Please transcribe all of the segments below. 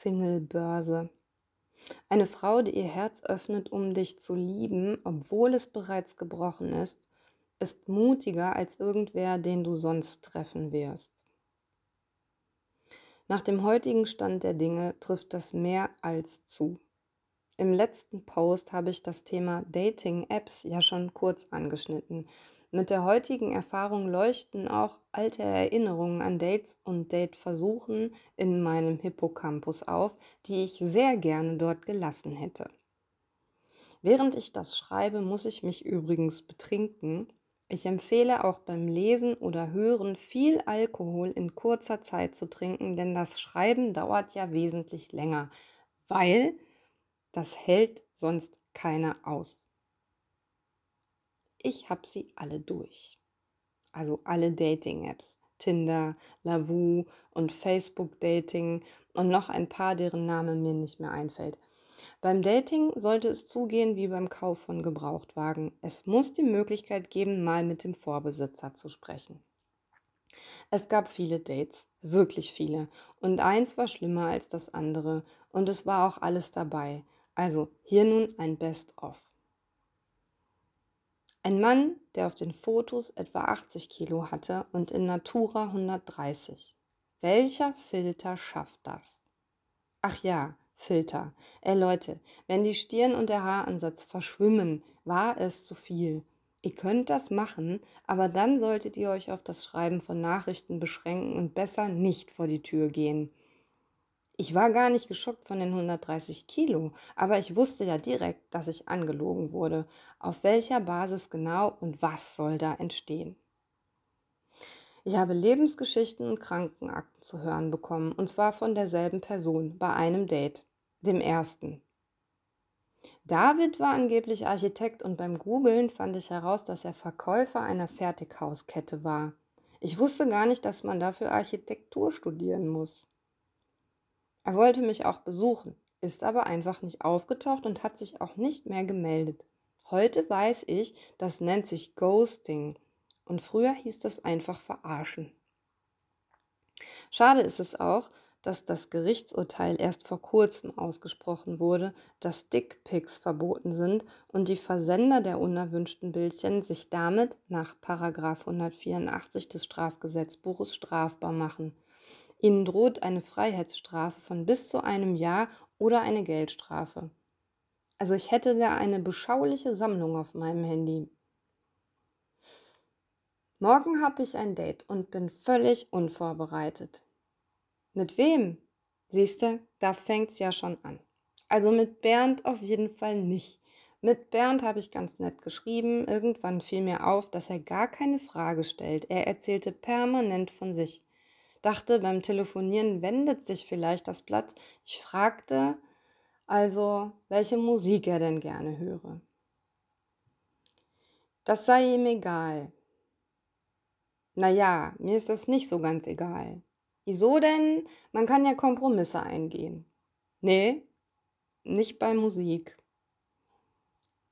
Singlebörse. Eine Frau, die ihr Herz öffnet, um dich zu lieben, obwohl es bereits gebrochen ist, ist mutiger als irgendwer, den du sonst treffen wirst. Nach dem heutigen Stand der Dinge trifft das mehr als zu. Im letzten Post habe ich das Thema Dating-Apps ja schon kurz angeschnitten. Mit der heutigen Erfahrung leuchten auch alte Erinnerungen an Dates und Dateversuchen in meinem Hippocampus auf, die ich sehr gerne dort gelassen hätte. Während ich das schreibe, muss ich mich übrigens betrinken. Ich empfehle auch beim Lesen oder Hören viel Alkohol in kurzer Zeit zu trinken, denn das Schreiben dauert ja wesentlich länger, weil das hält sonst keiner aus. Ich habe sie alle durch. Also alle Dating-Apps. Tinder, Lavu und Facebook-Dating und noch ein paar, deren Name mir nicht mehr einfällt. Beim Dating sollte es zugehen wie beim Kauf von Gebrauchtwagen. Es muss die Möglichkeit geben, mal mit dem Vorbesitzer zu sprechen. Es gab viele Dates, wirklich viele, und eins war schlimmer als das andere, und es war auch alles dabei. Also hier nun ein Best-of. Ein Mann, der auf den Fotos etwa 80 Kilo hatte und in Natura 130. Welcher Filter schafft das? Ach ja, Filter. Ey Leute, wenn die Stirn und der Haaransatz verschwimmen, war es zu viel. Ihr könnt das machen, aber dann solltet ihr euch auf das Schreiben von Nachrichten beschränken und besser nicht vor die Tür gehen. Ich war gar nicht geschockt von den 130 Kilo, aber ich wusste ja direkt, dass ich angelogen wurde. Auf welcher Basis genau und was soll da entstehen? Ich habe Lebensgeschichten und Krankenakten zu hören bekommen, und zwar von derselben Person bei einem Date, dem ersten. David war angeblich Architekt und beim Googlen fand ich heraus, dass er Verkäufer einer Fertighauskette war. Ich wusste gar nicht, dass man dafür Architektur studieren muss. Er wollte mich auch besuchen, ist aber einfach nicht aufgetaucht und hat sich auch nicht mehr gemeldet. Heute weiß ich, das nennt sich Ghosting und früher hieß das einfach verarschen. Schade ist es auch, dass das Gerichtsurteil erst vor kurzem ausgesprochen wurde, dass Dickpics verboten sind und die Versender der unerwünschten Bildchen sich damit nach 184 des Strafgesetzbuches strafbar machen. Ihnen droht eine Freiheitsstrafe von bis zu einem Jahr oder eine Geldstrafe. Also ich hätte da eine beschauliche Sammlung auf meinem Handy. Morgen habe ich ein Date und bin völlig unvorbereitet. Mit wem? Siehste, da fängt's ja schon an. Also mit Bernd auf jeden Fall nicht. Mit Bernd habe ich ganz nett geschrieben. Irgendwann fiel mir auf, dass er gar keine Frage stellt. Er erzählte permanent von sich dachte, beim Telefonieren wendet sich vielleicht das Blatt. Ich fragte also, welche Musik er denn gerne höre. Das sei ihm egal. Naja, mir ist das nicht so ganz egal. Wieso denn? Man kann ja Kompromisse eingehen. Nee, nicht bei Musik.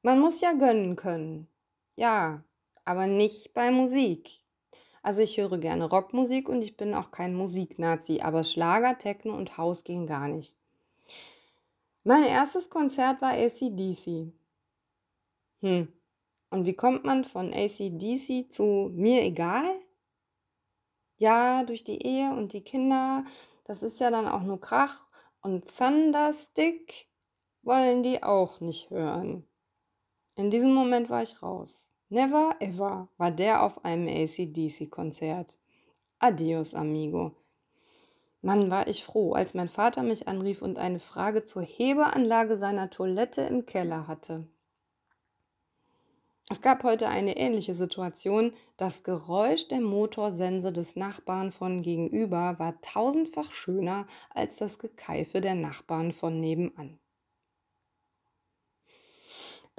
Man muss ja gönnen können. Ja, aber nicht bei Musik. Also ich höre gerne Rockmusik und ich bin auch kein Musiknazi, aber Schlager, Techno und Haus gehen gar nicht. Mein erstes Konzert war ACDC. Hm. Und wie kommt man von ACDC zu mir egal? Ja, durch die Ehe und die Kinder, das ist ja dann auch nur Krach. Und Thunderstick wollen die auch nicht hören. In diesem Moment war ich raus. Never ever war der auf einem ACDC-Konzert. Adios, amigo. Mann, war ich froh, als mein Vater mich anrief und eine Frage zur Hebeanlage seiner Toilette im Keller hatte. Es gab heute eine ähnliche Situation. Das Geräusch der Motorsense des Nachbarn von gegenüber war tausendfach schöner als das Gekeife der Nachbarn von nebenan.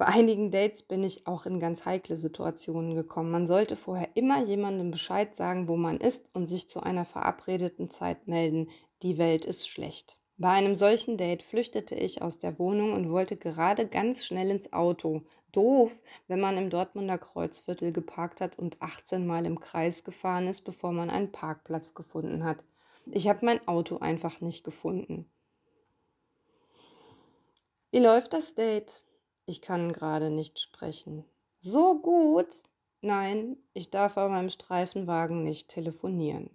Bei einigen Dates bin ich auch in ganz heikle Situationen gekommen. Man sollte vorher immer jemandem Bescheid sagen, wo man ist und sich zu einer verabredeten Zeit melden. Die Welt ist schlecht. Bei einem solchen Date flüchtete ich aus der Wohnung und wollte gerade ganz schnell ins Auto. Doof, wenn man im Dortmunder Kreuzviertel geparkt hat und 18 Mal im Kreis gefahren ist, bevor man einen Parkplatz gefunden hat. Ich habe mein Auto einfach nicht gefunden. Wie läuft das Date? Ich kann gerade nicht sprechen. So gut? Nein, ich darf auf meinem Streifenwagen nicht telefonieren.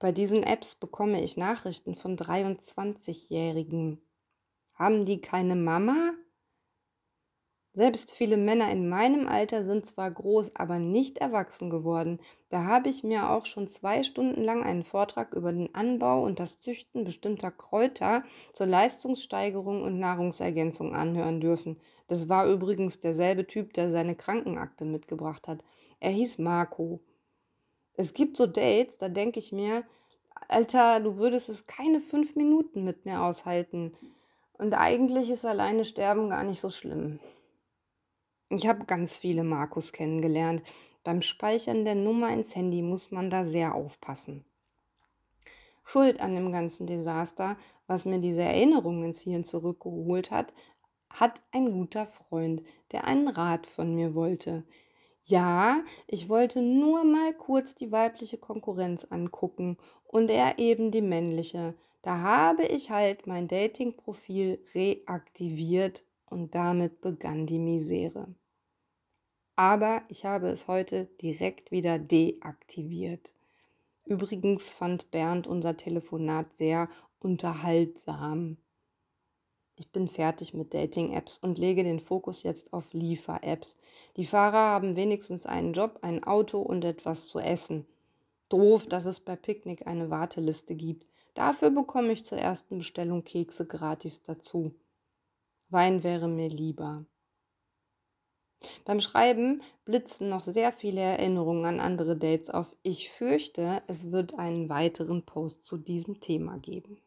Bei diesen Apps bekomme ich Nachrichten von 23-Jährigen. Haben die keine Mama? Selbst viele Männer in meinem Alter sind zwar groß, aber nicht erwachsen geworden. Da habe ich mir auch schon zwei Stunden lang einen Vortrag über den Anbau und das Züchten bestimmter Kräuter zur Leistungssteigerung und Nahrungsergänzung anhören dürfen. Das war übrigens derselbe Typ, der seine Krankenakte mitgebracht hat. Er hieß Marco. Es gibt so Dates, da denke ich mir, Alter, du würdest es keine fünf Minuten mit mir aushalten. Und eigentlich ist alleine sterben gar nicht so schlimm. Ich habe ganz viele Markus kennengelernt. Beim Speichern der Nummer ins Handy muss man da sehr aufpassen. Schuld an dem ganzen Desaster, was mir diese Erinnerung ins Hirn zurückgeholt hat, hat ein guter Freund, der einen Rat von mir wollte. Ja, ich wollte nur mal kurz die weibliche Konkurrenz angucken und er eben die männliche. Da habe ich halt mein Dating-Profil reaktiviert und damit begann die Misere aber ich habe es heute direkt wieder deaktiviert. Übrigens fand Bernd unser Telefonat sehr unterhaltsam. Ich bin fertig mit Dating-Apps und lege den Fokus jetzt auf Liefer-Apps. Die Fahrer haben wenigstens einen Job, ein Auto und etwas zu essen. Doof, dass es bei Picknick eine Warteliste gibt. Dafür bekomme ich zur ersten Bestellung Kekse gratis dazu. Wein wäre mir lieber. Beim Schreiben blitzen noch sehr viele Erinnerungen an andere Dates auf. Ich fürchte, es wird einen weiteren Post zu diesem Thema geben.